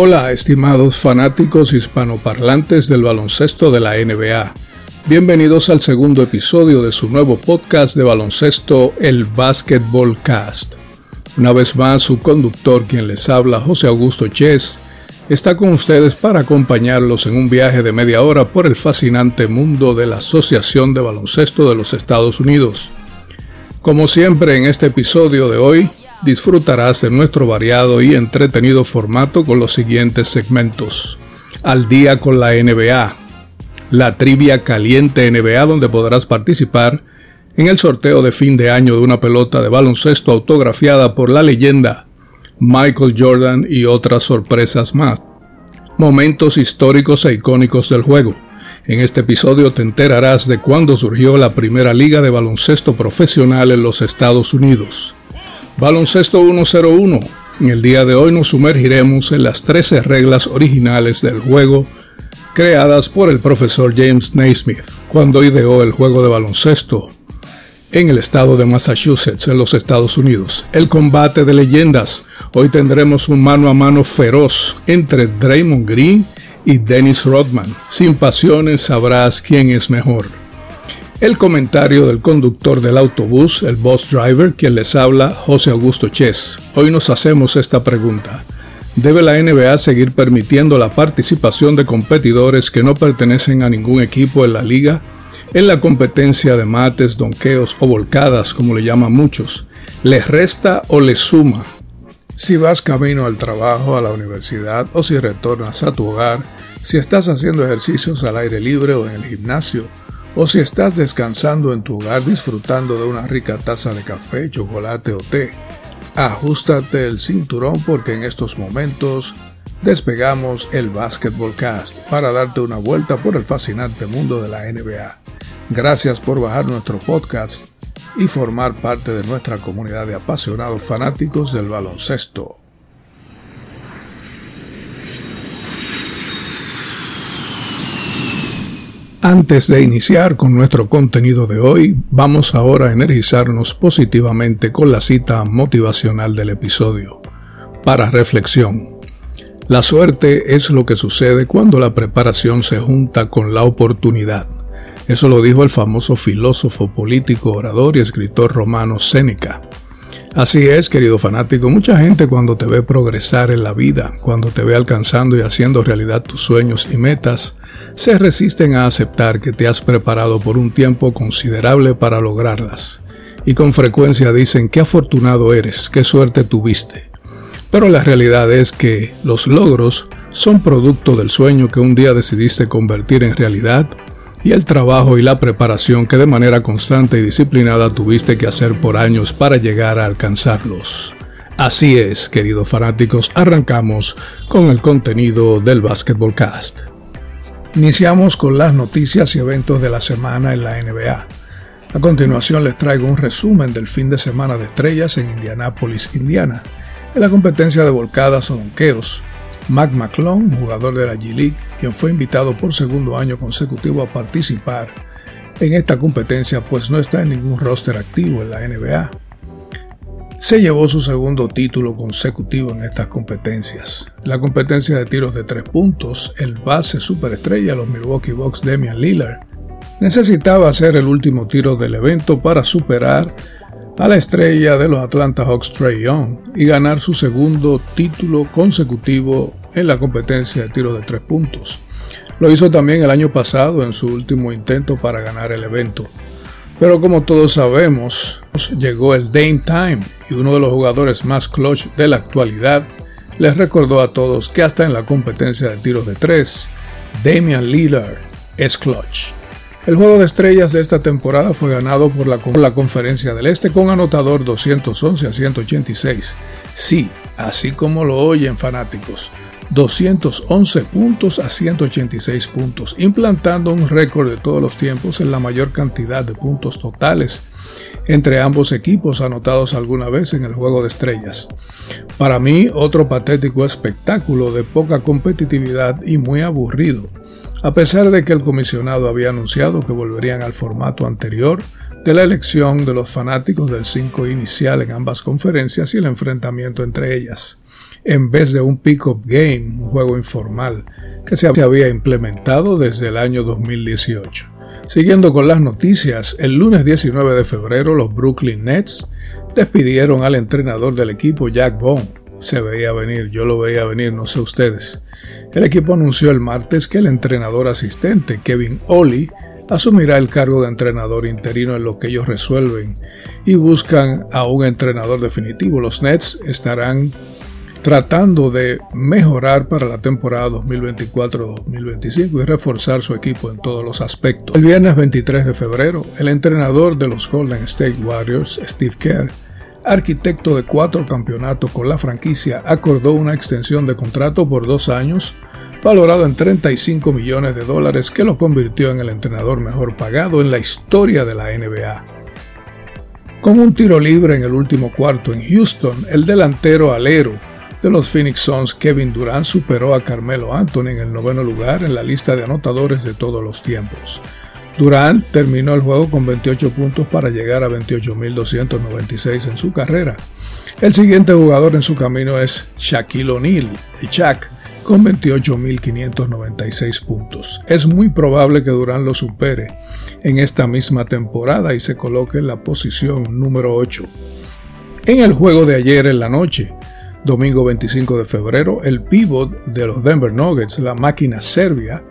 Hola, estimados fanáticos hispanoparlantes del baloncesto de la NBA. Bienvenidos al segundo episodio de su nuevo podcast de baloncesto, el Basketball Cast. Una vez más, su conductor, quien les habla, José Augusto Chess, está con ustedes para acompañarlos en un viaje de media hora por el fascinante mundo de la Asociación de Baloncesto de los Estados Unidos. Como siempre en este episodio de hoy, disfrutarás de nuestro variado y entretenido formato con los siguientes segmentos. Al día con la NBA. La trivia caliente NBA donde podrás participar en el sorteo de fin de año de una pelota de baloncesto autografiada por la leyenda Michael Jordan y otras sorpresas más. Momentos históricos e icónicos del juego. En este episodio te enterarás de cuándo surgió la primera liga de baloncesto profesional en los Estados Unidos Baloncesto 101. En el día de hoy nos sumergiremos en las 13 reglas originales del juego creadas por el profesor James Naismith cuando ideó el juego de baloncesto en el estado de Massachusetts, en los Estados Unidos. El combate de leyendas. Hoy tendremos un mano a mano feroz entre Draymond Green y Dennis Rodman. Sin pasiones sabrás quién es mejor. El comentario del conductor del autobús, el bus driver, quien les habla, José Augusto Chess. Hoy nos hacemos esta pregunta. ¿Debe la NBA seguir permitiendo la participación de competidores que no pertenecen a ningún equipo en la liga en la competencia de mates, donqueos o volcadas, como le llaman muchos? ¿Les resta o les suma? Si vas camino al trabajo, a la universidad o si retornas a tu hogar, si estás haciendo ejercicios al aire libre o en el gimnasio, o si estás descansando en tu hogar disfrutando de una rica taza de café, chocolate o té, ajustate el cinturón porque en estos momentos despegamos el Basketball Cast para darte una vuelta por el fascinante mundo de la NBA. Gracias por bajar nuestro podcast y formar parte de nuestra comunidad de apasionados fanáticos del baloncesto. Antes de iniciar con nuestro contenido de hoy, vamos ahora a energizarnos positivamente con la cita motivacional del episodio. Para reflexión. La suerte es lo que sucede cuando la preparación se junta con la oportunidad. Eso lo dijo el famoso filósofo político, orador y escritor romano Séneca. Así es, querido fanático, mucha gente cuando te ve progresar en la vida, cuando te ve alcanzando y haciendo realidad tus sueños y metas, se resisten a aceptar que te has preparado por un tiempo considerable para lograrlas. Y con frecuencia dicen qué afortunado eres, qué suerte tuviste. Pero la realidad es que los logros son producto del sueño que un día decidiste convertir en realidad y el trabajo y la preparación que de manera constante y disciplinada tuviste que hacer por años para llegar a alcanzarlos. Así es, queridos fanáticos, arrancamos con el contenido del Basketball Cast. Iniciamos con las noticias y eventos de la semana en la NBA. A continuación les traigo un resumen del fin de semana de estrellas en Indianápolis, Indiana, en la competencia de volcadas o donqueos, Mac McClung, jugador de la G-League, quien fue invitado por segundo año consecutivo a participar en esta competencia, pues no está en ningún roster activo en la NBA. Se llevó su segundo título consecutivo en estas competencias. La competencia de tiros de tres puntos, el base superestrella los Milwaukee Bucks Damian Lillard necesitaba hacer el último tiro del evento para superar a la estrella de los Atlanta Hawks Trey Young y ganar su segundo título consecutivo en la competencia de tiro de tres puntos. Lo hizo también el año pasado en su último intento para ganar el evento. Pero como todos sabemos, llegó el Dame Time y uno de los jugadores más clutch de la actualidad les recordó a todos que hasta en la competencia de tiros de tres, Damian Lillard es clutch. El juego de estrellas de esta temporada fue ganado por la, la, Conferencia del Este con anotador 211 a 186. Sí, así como lo oyen fanáticos. 211 puntos a 186 puntos, implantando un récord de todos los tiempos en la mayor cantidad de puntos totales entre ambos equipos anotados alguna vez en el juego de estrellas. Para mí, otro patético espectáculo de poca competitividad y muy aburrido a pesar de que el comisionado había anunciado que volverían al formato anterior de la elección de los fanáticos del 5 inicial en ambas conferencias y el enfrentamiento entre ellas. En vez de un pick-up game, un juego informal que se había implementado desde el año 2018. Siguiendo con las noticias, el lunes 19 de febrero los Brooklyn Nets despidieron al entrenador del equipo Jack Bond. Se veía venir, yo lo veía venir, no sé ustedes. El equipo anunció el martes que el entrenador asistente Kevin Ollie asumirá el cargo de entrenador interino en lo que ellos resuelven y buscan a un entrenador definitivo. Los Nets estarán tratando de mejorar para la temporada 2024-2025 y reforzar su equipo en todos los aspectos. El viernes 23 de febrero, el entrenador de los Golden State Warriors, Steve Kerr, arquitecto de cuatro campeonatos con la franquicia, acordó una extensión de contrato por dos años, valorado en 35 millones de dólares, que lo convirtió en el entrenador mejor pagado en la historia de la NBA. Con un tiro libre en el último cuarto en Houston, el delantero alero de los Phoenix Suns, Kevin Durant superó a Carmelo Anthony en el noveno lugar en la lista de anotadores de todos los tiempos. Durant terminó el juego con 28 puntos para llegar a 28.296 en su carrera. El siguiente jugador en su camino es Shaquille O'Neal, el Shaq, con 28.596 puntos. Es muy probable que Durant lo supere en esta misma temporada y se coloque en la posición número 8. En el juego de ayer en la noche, Domingo 25 de febrero, el pívot de los Denver Nuggets, la máquina serbia,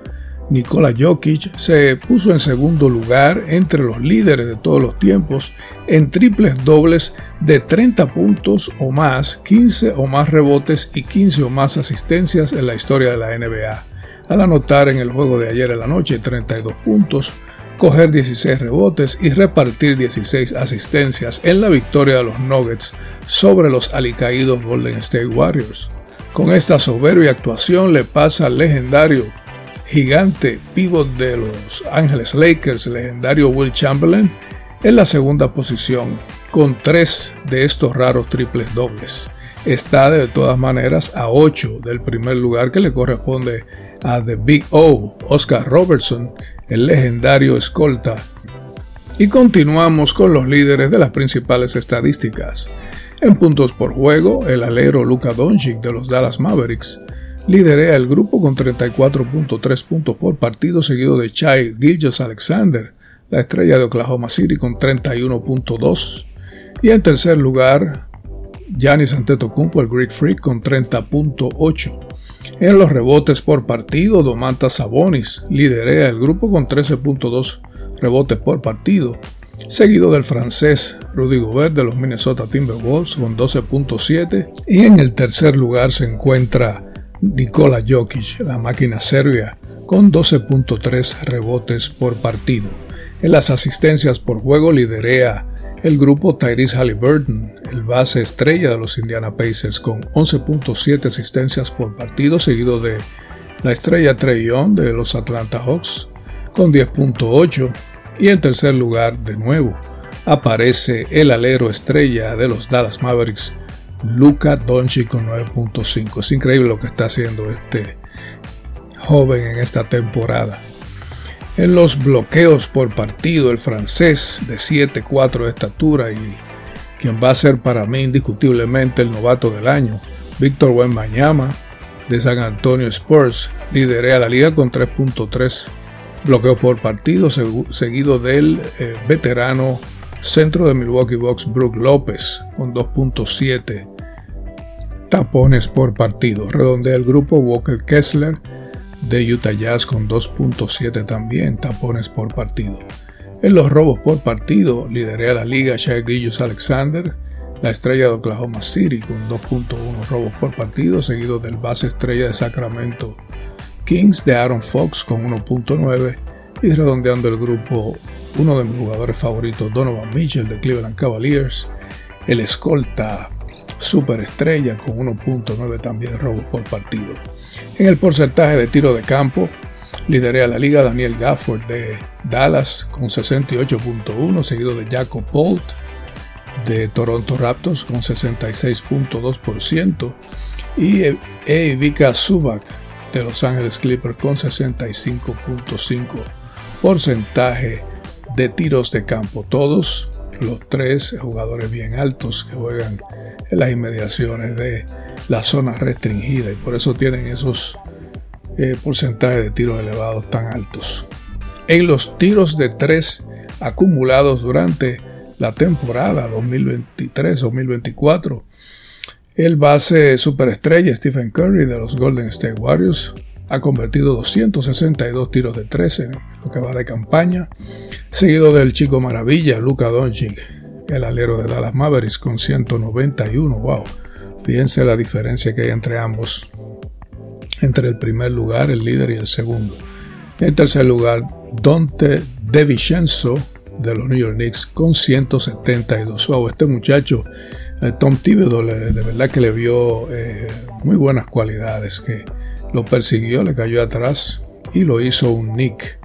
Nikola Jokic, se puso en segundo lugar entre los líderes de todos los tiempos en triples dobles de 30 puntos o más, 15 o más rebotes y 15 o más asistencias en la historia de la NBA. Al anotar en el juego de ayer en la noche 32 puntos, coger 16 rebotes y repartir 16 asistencias en la victoria de los Nuggets sobre los alicaídos Golden State Warriors. Con esta soberbia actuación le pasa al legendario gigante pivot de los Angeles Lakers, legendario Will Chamberlain, en la segunda posición con tres de estos raros triples dobles. Está de todas maneras a 8 del primer lugar que le corresponde a The Big O, Oscar Robertson, el legendario escolta. Y continuamos con los líderes de las principales estadísticas. En puntos por juego, el alero Luka Doncic de los Dallas Mavericks liderea el grupo con 34.3 puntos por partido, seguido de Chai Gilgis Alexander, la estrella de Oklahoma City, con 31.2. Y en tercer lugar, Giannis Antetokounmpo, el Greek Freak, con 30.8. En los rebotes por partido, Domantas Sabonis liderea el grupo con 13.2 rebotes por partido, seguido del francés Rudy Gobert de los Minnesota Timberwolves con 12.7 y en el tercer lugar se encuentra Nikola Jokic, la máquina serbia, con 12.3 rebotes por partido. En las asistencias por juego liderea el grupo Tyrese Halliburton, el base estrella de los Indiana Pacers, con 11.7 asistencias por partido, seguido de la estrella Trey Young de los Atlanta Hawks, con 10.8. Y en tercer lugar, de nuevo, aparece el alero estrella de los Dallas Mavericks, Luka Doncic con 9.5. Es increíble lo que está haciendo este joven en esta temporada. En los bloqueos por partido, el francés de 7'4 de estatura y quien va a ser para mí indiscutiblemente el novato del año, Víctor Wembanyama de San Antonio Spurs, liderea la liga con 3.3 bloqueos por partido, seguido del eh, veterano centro de Milwaukee Bucks Brook López con 2.7 tapones por partido. Redondea el grupo Walker Kessler de Utah Jazz con 2.7 también tapones por partido. En los robos por partido liderea la liga Shea Gillius Alexander, la estrella de Oklahoma City con 2.1 robos por partido, seguido del base estrella de Sacramento Kings de Aaron Fox con 1.9 y redondeando el grupo uno de mis jugadores favoritos Donovan Mitchell de Cleveland Cavaliers, el escolta superestrella con 1.9 también robos por partido. En el porcentaje de tiro de campo, liderea la liga Daniel Gafford de Dallas con 68.1, seguido de Jacob Bolt de Toronto Raptors con 66.2% y Evika Subak de Los Ángeles Clippers con 65.5 porcentaje de tiros de campo, todos los tres jugadores bien altos que juegan en las inmediaciones de la zona restringida y por eso tienen esos eh, porcentajes de tiros elevados tan altos. En los tiros de tres acumulados durante la temporada 2023-2024, el base superestrella Stephen Curry de los Golden State Warriors ha convertido 262 tiros de 13 en lo que va de campaña, seguido del chico maravilla Luka Doncic, el alero de Dallas Mavericks con 191. Wow, fíjense la diferencia que hay entre ambos, entre el primer lugar, el líder y el segundo. En tercer lugar, Dante DeVincenzo de los New York Knicks con 172. Wow, este muchacho, eh, Tom Thibodeau, de verdad que le vio eh, muy buenas cualidades que lo persiguió, le cayó atrás y lo hizo un Nick.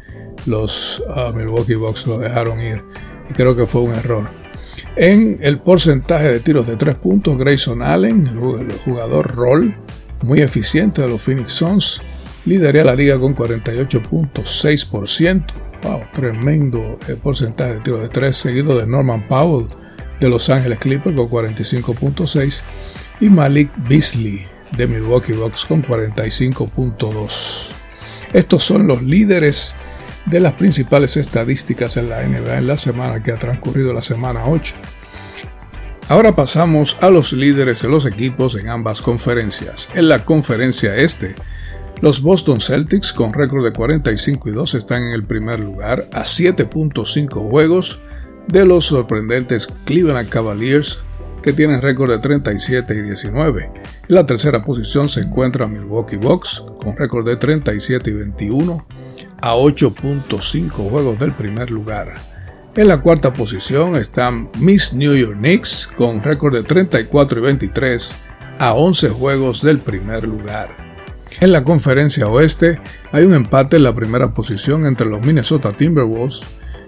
Los ah, Milwaukee Bucks lo dejaron ir y creo que fue un error. En el porcentaje de tiros de tres puntos, Grayson Allen, el jugador rol muy eficiente de los Phoenix Suns, lidera la liga con 48.6%. Wow, tremendo eh, porcentaje de tiros de tres, seguido de Norman Powell de Los Ángeles Clippers con 45.6 y Malik Beasley de Milwaukee Bucks con 45.2. Estos son los líderes de las principales estadísticas en la NBA en la semana que ha transcurrido la semana 8. Ahora pasamos a los líderes de los equipos en ambas conferencias. En la conferencia este, los Boston Celtics con récord de 45 y 2 están en el primer lugar a 7.5 juegos de los sorprendentes Cleveland Cavaliers que tienen récord de 37 y 19. En la tercera posición se encuentra Milwaukee Bucks con récord de 37 y 21 a 8.5 juegos del primer lugar. En la cuarta posición están Miss New York Knicks con récord de 34 y 23 a 11 juegos del primer lugar. En la conferencia oeste hay un empate en la primera posición entre los Minnesota Timberwolves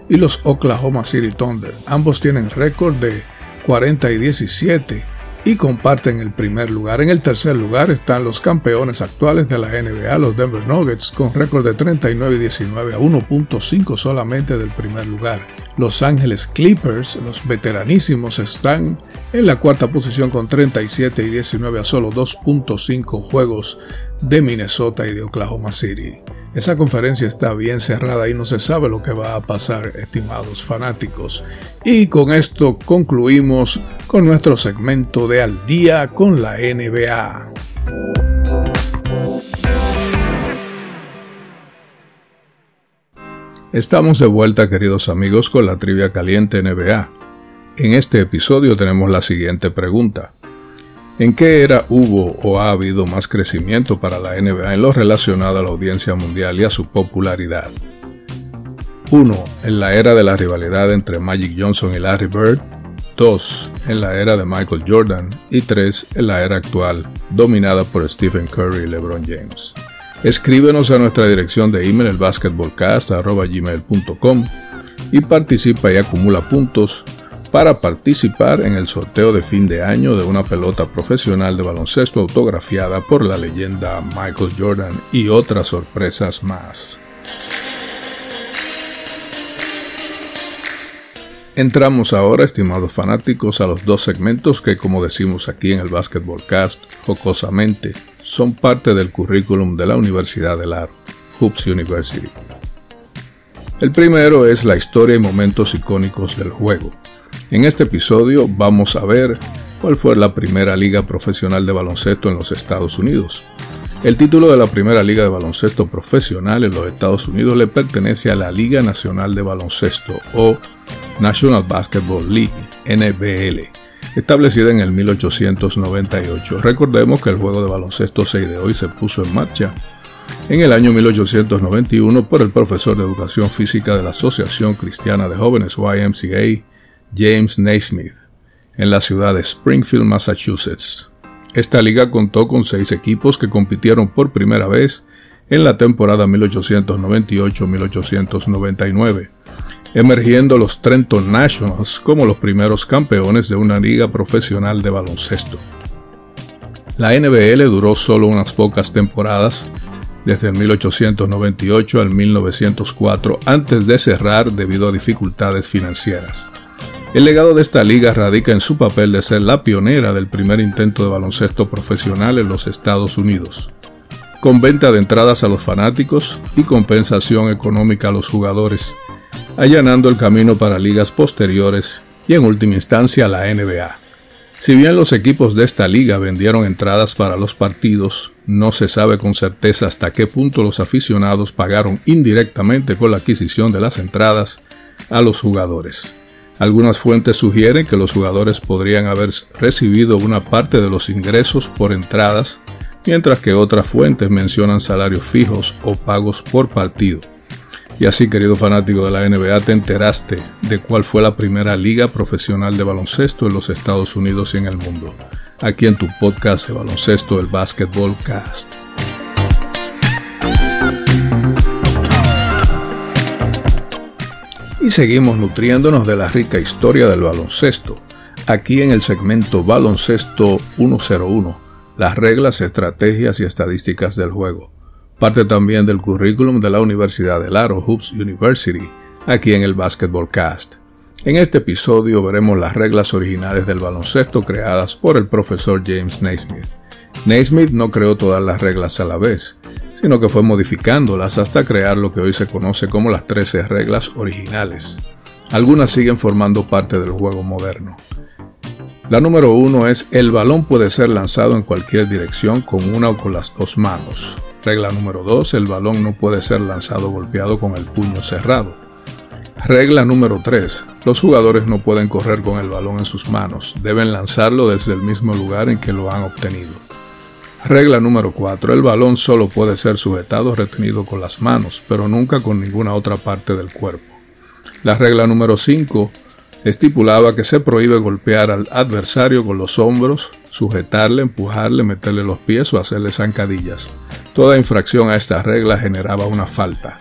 y los Oklahoma City Thunder. Ambos tienen récord de 40 y 17 y comparten el primer lugar. En el tercer lugar están los campeones actuales de la NBA, los Denver Nuggets, con récord de 39 y 19 a 1.5 solamente del primer lugar. Los Ángeles Clippers, los veteranísimos, están en la cuarta posición con 37 y 19 a solo 2.5 juegos de Minnesota y de Oklahoma City. Esa conferencia está bien cerrada y no se sabe lo que va a pasar, estimados fanáticos. Y con esto concluimos con nuestro segmento de Al día con la NBA. Estamos de vuelta, queridos amigos, con la trivia caliente NBA. En este episodio tenemos la siguiente pregunta. ¿En qué era hubo o ha habido más crecimiento para la NBA en lo relacionado a la audiencia mundial y a su popularidad? 1. En la era de la rivalidad entre Magic Johnson y Larry Bird. 2. En la era de Michael Jordan. Y 3. En la era actual, dominada por Stephen Curry y LeBron James. Escríbenos a nuestra dirección de email el basketballcast.gmail.com y participa y acumula puntos para participar en el sorteo de fin de año de una pelota profesional de baloncesto autografiada por la leyenda Michael Jordan y otras sorpresas más. Entramos ahora, estimados fanáticos, a los dos segmentos que, como decimos aquí en el Basketball Cast, jocosamente, son parte del currículum de la Universidad del Aro, Hoops University. El primero es la historia y momentos icónicos del juego. En este episodio vamos a ver cuál fue la primera liga profesional de baloncesto en los Estados Unidos. El título de la primera liga de baloncesto profesional en los Estados Unidos le pertenece a la Liga Nacional de Baloncesto o National Basketball League, NBL, establecida en el 1898. Recordemos que el juego de baloncesto 6 de hoy se puso en marcha en el año 1891 por el profesor de educación física de la Asociación Cristiana de Jóvenes YMCA, James Naismith, en la ciudad de Springfield, Massachusetts. Esta liga contó con seis equipos que compitieron por primera vez en la temporada 1898-1899, emergiendo los Trenton Nationals como los primeros campeones de una liga profesional de baloncesto. La NBL duró solo unas pocas temporadas, desde el 1898 al 1904, antes de cerrar debido a dificultades financieras. El legado de esta liga radica en su papel de ser la pionera del primer intento de baloncesto profesional en los Estados Unidos, con venta de entradas a los fanáticos y compensación económica a los jugadores, allanando el camino para ligas posteriores y en última instancia la NBA. Si bien los equipos de esta liga vendieron entradas para los partidos, no se sabe con certeza hasta qué punto los aficionados pagaron indirectamente con la adquisición de las entradas a los jugadores. Algunas fuentes sugieren que los jugadores podrían haber recibido una parte de los ingresos por entradas, mientras que otras fuentes mencionan salarios fijos o pagos por partido. Y así, querido fanático de la NBA, te enteraste de cuál fue la primera liga profesional de baloncesto en los Estados Unidos y en el mundo. Aquí en tu podcast de baloncesto, el Basketball Cast. Y seguimos nutriéndonos de la rica historia del baloncesto, aquí en el segmento Baloncesto 101, las reglas, estrategias y estadísticas del juego. Parte también del currículum de la Universidad de Laro Hoops University, aquí en el Basketball Cast. En este episodio veremos las reglas originales del baloncesto creadas por el profesor James Naismith. Naismith no creó todas las reglas a la vez, sino que fue modificándolas hasta crear lo que hoy se conoce como las 13 reglas originales. Algunas siguen formando parte del juego moderno. La número uno es el balón puede ser lanzado en cualquier dirección con una o con las dos manos. Regla número 2, el balón no puede ser lanzado golpeado con el puño cerrado. Regla número 3, los jugadores no pueden correr con el balón en sus manos, deben lanzarlo desde el mismo lugar en que lo han obtenido. Regla número 4. El balón solo puede ser sujetado o retenido con las manos, pero nunca con ninguna otra parte del cuerpo. La regla número 5 estipulaba que se prohíbe golpear al adversario con los hombros, sujetarle, empujarle, meterle los pies o hacerle zancadillas. Toda infracción a esta regla generaba una falta.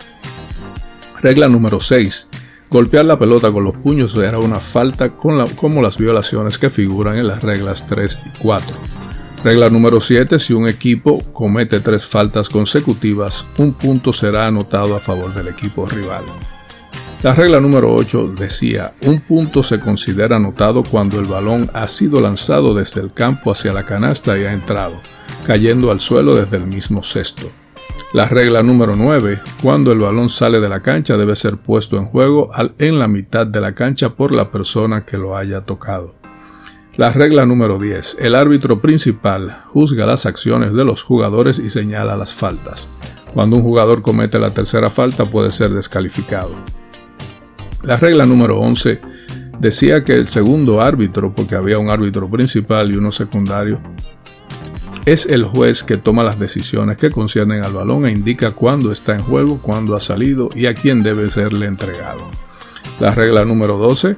Regla número 6. Golpear la pelota con los puños era una falta como las violaciones que figuran en las reglas 3 y 4. Regla número 7. Si un equipo comete tres faltas consecutivas, un punto será anotado a favor del equipo rival. La regla número 8 decía, un punto se considera anotado cuando el balón ha sido lanzado desde el campo hacia la canasta y ha entrado, cayendo al suelo desde el mismo cesto. La regla número 9, cuando el balón sale de la cancha debe ser puesto en juego en la mitad de la cancha por la persona que lo haya tocado. La regla número 10. El árbitro principal juzga las acciones de los jugadores y señala las faltas. Cuando un jugador comete la tercera falta puede ser descalificado. La regla número 11 decía que el segundo árbitro, porque había un árbitro principal y uno secundario, es el juez que toma las decisiones que conciernen al balón e indica cuándo está en juego, cuándo ha salido y a quién debe serle entregado. La regla número 12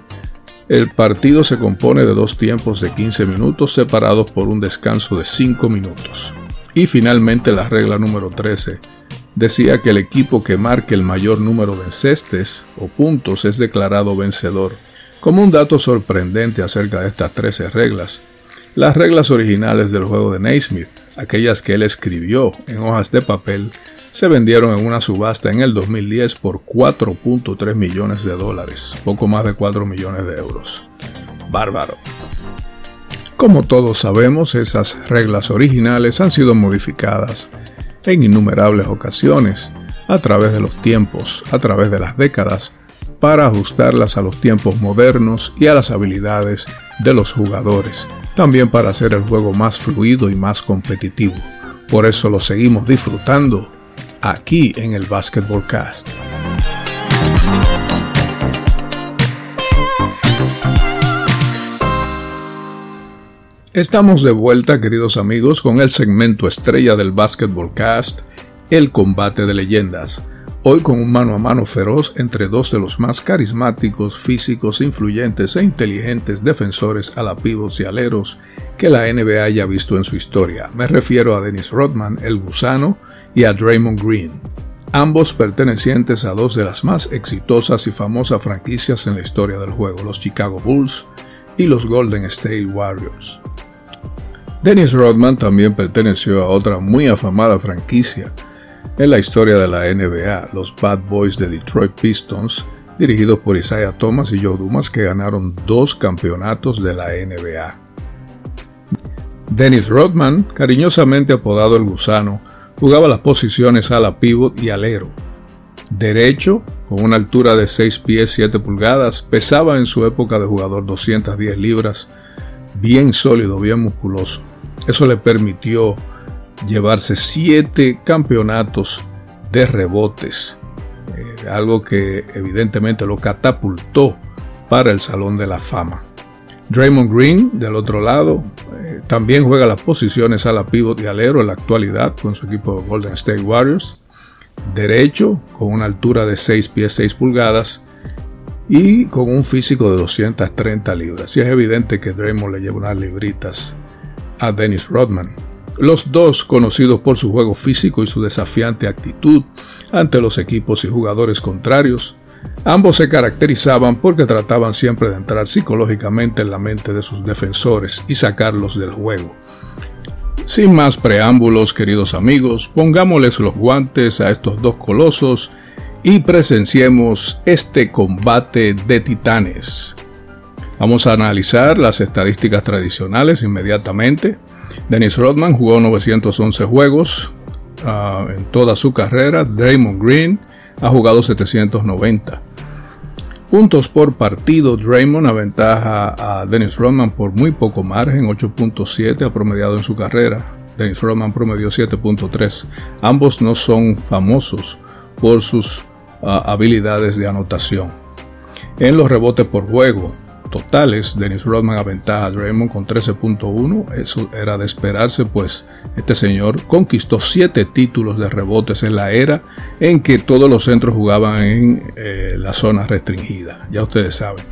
el partido se compone de dos tiempos de 15 minutos separados por un descanso de 5 minutos. Y finalmente la regla número 13 decía que el equipo que marque el mayor número de encestes o puntos es declarado vencedor. Como un dato sorprendente acerca de estas 13 reglas, las reglas originales del juego de Naismith, aquellas que él escribió en hojas de papel, se vendieron en una subasta en el 2010 por 4.3 millones de dólares, poco más de 4 millones de euros. Bárbaro. Como todos sabemos, esas reglas originales han sido modificadas en innumerables ocasiones, a través de los tiempos, a través de las décadas, para ajustarlas a los tiempos modernos y a las habilidades de los jugadores, también para hacer el juego más fluido y más competitivo. Por eso lo seguimos disfrutando aquí en el Basketball Cast. Estamos de vuelta, queridos amigos, con el segmento estrella del Basketball Cast, el combate de leyendas. Hoy con un mano a mano feroz entre dos de los más carismáticos, físicos, influyentes e inteligentes defensores a la y aleros que la NBA haya visto en su historia. Me refiero a Dennis Rodman, el gusano, y a Draymond Green, ambos pertenecientes a dos de las más exitosas y famosas franquicias en la historia del juego, los Chicago Bulls y los Golden State Warriors. Dennis Rodman también perteneció a otra muy afamada franquicia en la historia de la NBA, los Bad Boys de Detroit Pistons, dirigidos por Isaiah Thomas y Joe Dumas, que ganaron dos campeonatos de la NBA. Dennis Rodman, cariñosamente apodado el gusano, jugaba las posiciones ala pivot y alero. Derecho, con una altura de 6 pies 7 pulgadas, pesaba en su época de jugador 210 libras, bien sólido, bien musculoso. Eso le permitió llevarse 7 campeonatos de rebotes, eh, algo que evidentemente lo catapultó para el Salón de la Fama. Draymond Green, del otro lado, eh, también juega las posiciones a la pivot y alero en la actualidad con su equipo Golden State Warriors. Derecho, con una altura de 6 pies 6 pulgadas y con un físico de 230 libras. Y es evidente que Draymond le lleva unas libritas a Dennis Rodman. Los dos, conocidos por su juego físico y su desafiante actitud ante los equipos y jugadores contrarios, Ambos se caracterizaban porque trataban siempre de entrar psicológicamente en la mente de sus defensores y sacarlos del juego. Sin más preámbulos, queridos amigos, pongámosles los guantes a estos dos colosos y presenciemos este combate de titanes. Vamos a analizar las estadísticas tradicionales inmediatamente. Dennis Rodman jugó 911 juegos ah, en toda su carrera. Draymond Green ha jugado 790. Puntos por partido, Draymond aventaja a Dennis Rodman por muy poco margen, 8.7 ha promediado en su carrera. Dennis Rodman promedió 7.3. Ambos no son famosos por sus ah, habilidades de anotación. En los rebotes por juego, totales, Dennis Rodman aventaja a Draymond con 13.1. Eso era de esperarse, pues este señor conquistó 7 títulos de rebotes en la era en que todos los centros jugaban en eh, la zona restringida. Ya ustedes saben.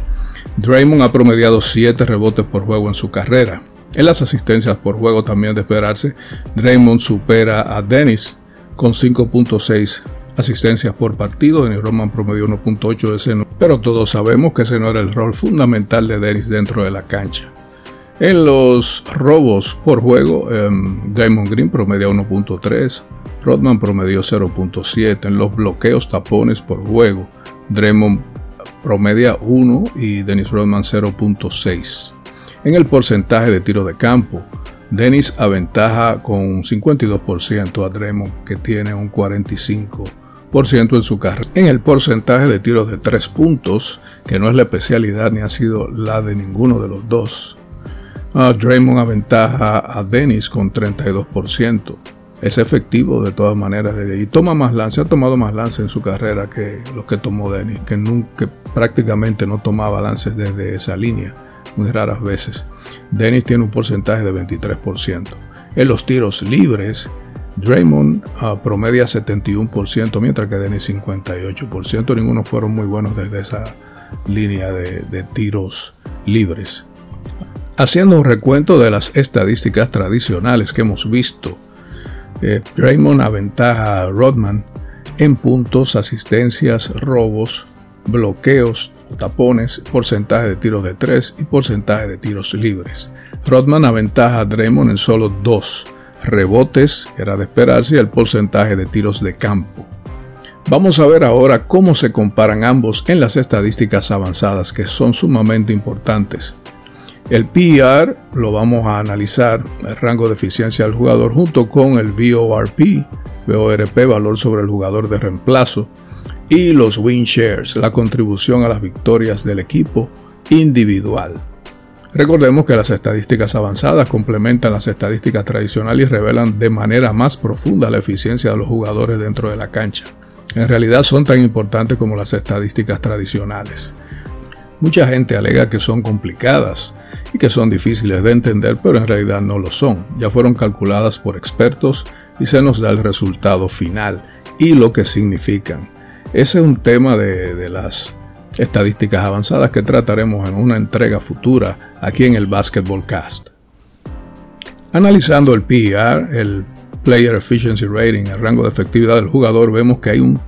Draymond ha promediado 7 rebotes por juego en su carrera. En las asistencias por juego también de esperarse, Draymond supera a Dennis con 5.6 asistencias por partido. Dennis Rodman promedió 1.8 ese pero todos sabemos que ese no era el rol fundamental de Dennis dentro de la cancha. En los robos por juego, um, Diamond Green promedia 1.3, Rodman promedió 0.7. En los bloqueos tapones por juego, Draymond promedia 1 y Dennis Rodman 0.6. En el porcentaje de tiro de campo, Dennis aventaja con un 52% a Draymond que tiene un 45% en su carrera. En el porcentaje de tiros de 3 puntos, que no es la especialidad ni ha sido la de ninguno de los dos. Draymond aventaja a Dennis con 32%. Es efectivo de todas maneras y toma más lance, ha tomado más lance en su carrera que los que tomó Dennis, que nunca prácticamente no tomaba lances desde esa línea, muy raras veces. Dennis tiene un porcentaje de 23%. En los tiros libres, Draymond uh, promedia 71%, mientras que Dennis 58%. Ninguno fueron muy buenos desde esa línea de, tiros libres. Haciendo un recuento de las estadísticas tradicionales que hemos visto, eh, Draymond aventaja a Rodman en puntos, asistencias, robos, bloqueos, tapones, porcentaje de tiros de 3 y porcentaje de tiros libres. Rodman aventaja a Draymond en solo 2 rebotes, era de esperarse, y el porcentaje de tiros de campo. Vamos a ver ahora cómo se comparan ambos en las estadísticas avanzadas que son sumamente importantes. El PER lo vamos a analizar, el rango de eficiencia del jugador, junto con el VORP, VORP, valor sobre el jugador de reemplazo, y los win shares, la contribución a las victorias del equipo individual. Recordemos que las estadísticas avanzadas complementan las estadísticas tradicionales y revelan de manera más profunda la eficiencia de los jugadores dentro de la cancha. En realidad son tan importantes como las estadísticas tradicionales. Mucha gente alega que son complicadas y que son difíciles de entender, pero en realidad no lo son. Ya fueron calculadas por expertos y se nos da el resultado final y lo que significan. Ese es un tema de, de las estadísticas avanzadas que trataremos en una entrega futura aquí en el Basketball Cast. Analizando el PER, el Player Efficiency Rating, el rango de efectividad del jugador, vemos que hay un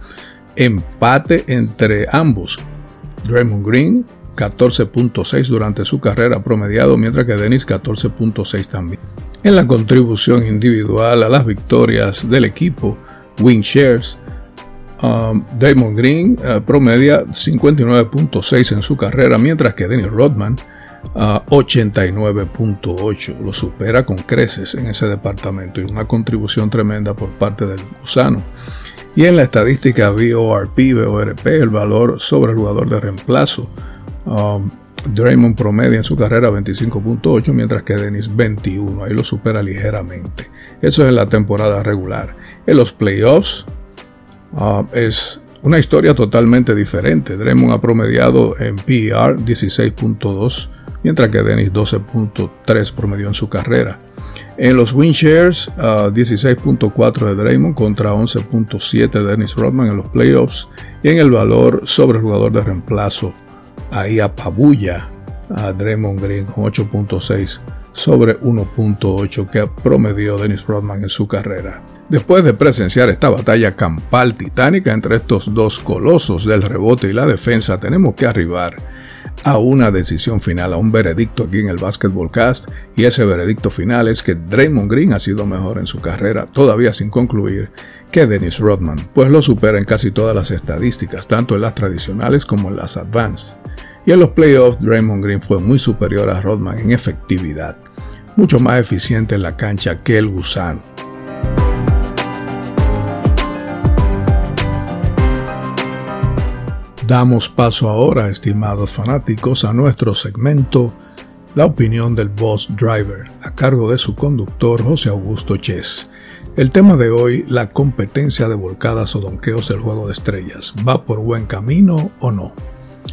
empate entre ambos. Draymond Green 14.6 durante su carrera promediado, mientras que Dennis 14.6 también. En la contribución individual a las victorias del equipo, win shares, Um, Damon Green uh, promedia 59.6 en su carrera, mientras que Dennis Rodman 89.8. Lo supera con creces en ese departamento y una contribución tremenda por parte del gusano. Y en la estadística VORP, VORP, el valor sobre el jugador de reemplazo. Um, Draymond promedia en su carrera 25.8, mientras que Dennis 21. Ahí lo supera ligeramente. Eso es en la temporada regular. En los playoffs uh, es una historia totalmente diferente. Draymond ha promediado en PER 16.2 mientras que Dennis 12.3 promedió en su carrera. En los win shares, 16.4 de Draymond contra 11.7 de Dennis Rodman en los playoffs. Y en el valor sobre jugador de reemplazo, ahí apabulla a Draymond Green con 8.6 sobre 1.8 que promedió Dennis Rodman en su carrera. Después de presenciar esta batalla campal titánica entre estos dos colosos del rebote y la defensa, tenemos que arribar a una decisión final, a un veredicto aquí en el Basketball Cast, y ese veredicto final es que Draymond Green ha sido mejor en su carrera, todavía sin concluir, que Dennis Rodman, pues lo supera en casi todas las estadísticas, tanto en las tradicionales como en las advanced. Y en los playoffs, Draymond Green fue muy superior a Rodman en efectividad, mucho más eficiente en la cancha que el gusano. Damos paso ahora, estimados fanáticos, a nuestro segmento La opinión del Boss Driver, a cargo de su conductor José Augusto Chess. El tema de hoy, la competencia de volcadas o donqueos del Juego de Estrellas. ¿Va por buen camino o no?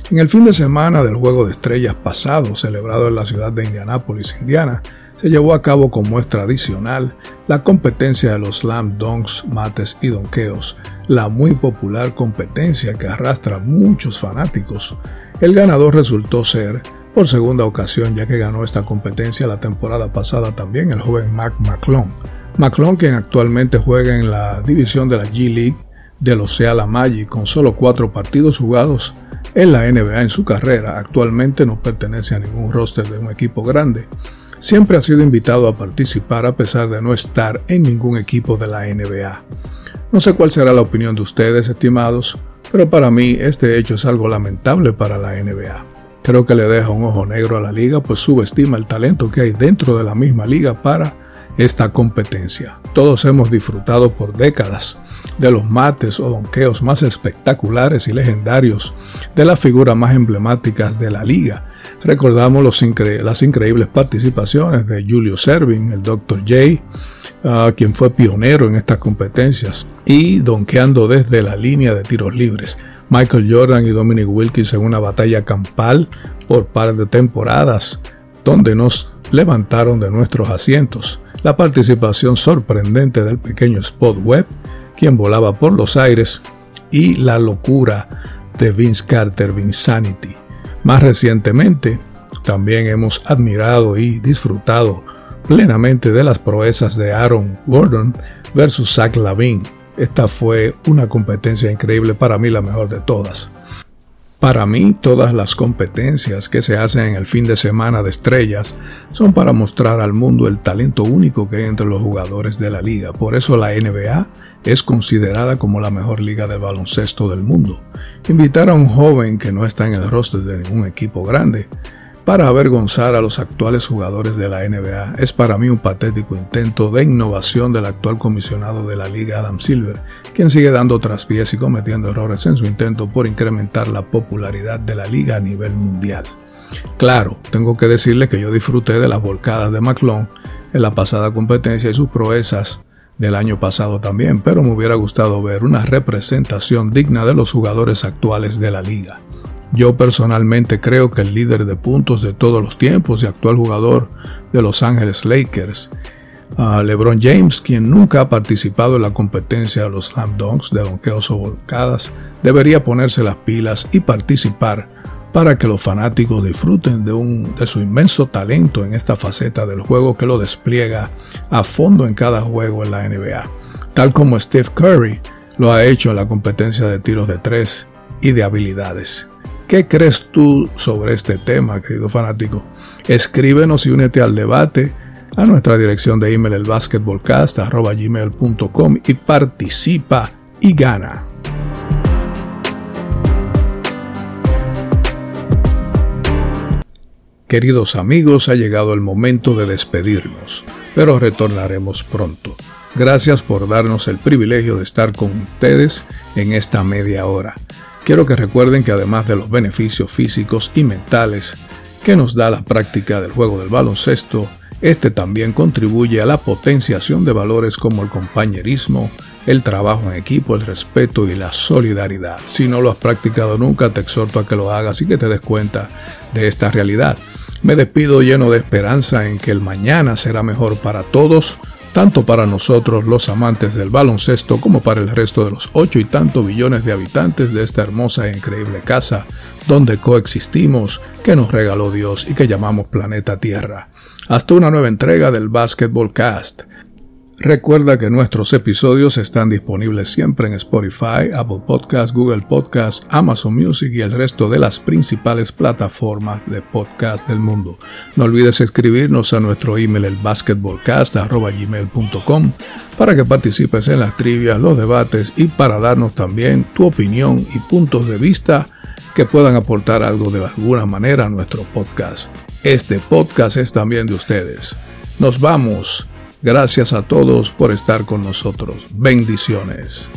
En el fin de semana del Juego de Estrellas pasado, celebrado en la ciudad de Indianápolis, Indiana, se llevó a cabo como es tradicional la competencia de los slam dunks, mates y donqueos, la muy popular competencia que arrastra muchos fanáticos. El ganador resultó ser, por segunda ocasión ya que ganó esta competencia la temporada pasada también, el joven Mac McClung. McClung quien actualmente juega en la división de la G-League de los Seattle Magic con solo cuatro partidos jugados en la NBA en su carrera, actualmente no pertenece a ningún roster de un equipo grande siempre ha sido invitado a participar a pesar de no estar en ningún equipo de la NBA. No sé cuál será la opinión de ustedes, estimados, pero para mí este hecho es algo lamentable para la NBA. Creo que le deja un ojo negro a la liga, pues subestima el talento que hay dentro de la misma liga para esta competencia. Todos hemos disfrutado por décadas de los mates o donqueos más espectaculares y legendarios de las figuras más emblemáticas de la liga, Recordamos las increíbles participaciones de Julio Servin, el Dr. J, ah, quien fue pionero en estas competencias, y donkeando desde la línea de tiros libres. Michael Jordan y Dominic Wilkins en una batalla campal por par de temporadas, donde nos levantaron de nuestros asientos. La participación sorprendente del pequeño Spot Webb, quien volaba por los aires, y la locura de Vince Carter, Vinsanity más recientemente, también hemos admirado y disfrutado plenamente de las proezas de Aaron Gordon versus Zach Lavin. Esta fue una competencia increíble, para mí la mejor de todas. Para mí, todas las competencias que se hacen en el fin de semana de estrellas son para mostrar al mundo el talento único que hay entre los jugadores de la liga. Por eso la NBA es considerada como la mejor liga de baloncesto del mundo. Invitar a un joven que no está en el roster de ningún equipo grande para avergonzar a los actuales jugadores de la NBA es para mí un patético intento de innovación del actual comisionado de la liga Adam Silver, quien sigue dando traspiés y cometiendo errores en su intento por incrementar la popularidad de la liga a nivel mundial. Claro, tengo que decirle que yo disfruté de las volcadas de McClung en la pasada competencia y sus proezas del año pasado también, pero me hubiera gustado ver una representación digna de los jugadores actuales de la liga. Yo personalmente creo que el líder de puntos de todos los tiempos y actual jugador de Los Ángeles Lakers, LeBron James, quien nunca ha participado en la competencia de los slam dunks de donkeos o volcadas, debería ponerse las pilas y participar para que los fanáticos disfruten de, un, de su inmenso talento en esta faceta del juego que lo despliega a fondo en cada juego en la NBA, tal como Steve Curry lo ha hecho en la competencia de tiros de tres y de habilidades. ¿Qué crees tú sobre este tema, querido fanático? Escríbenos y únete al debate a nuestra dirección de email el y participa y gana. Queridos amigos, ha llegado el momento de despedirnos, pero retornaremos pronto. Gracias por darnos el privilegio de estar con ustedes en esta media hora. Quiero que recuerden que además de los beneficios físicos y mentales que nos da la práctica del juego del baloncesto, este también contribuye a la potenciación de valores como el compañerismo, el trabajo en equipo, el respeto y la solidaridad. Si no lo has practicado nunca, te exhorto a que lo hagas y que te des cuenta de esta realidad. Me despido lleno de esperanza en que el mañana será mejor para todos, tanto para nosotros los amantes del baloncesto como para el resto de los ocho y tantos billones de habitantes de esta hermosa e increíble casa donde coexistimos, que nos regaló Dios y que llamamos planeta Tierra. Hasta una nueva entrega del Basketball Cast. Recuerda que nuestros episodios están disponibles siempre en Spotify, Apple Podcasts, Google Podcasts, Amazon Music y el resto de las principales plataformas de podcast del mundo. No olvides escribirnos a nuestro email el basketballcast.gmail.com para que participes en las trivias, los debates y para darnos también tu opinión y puntos de vista que puedan aportar algo de alguna manera a nuestro podcast. Este podcast es también de ustedes. Nos vamos. Gracias a todos por estar con nosotros. Bendiciones.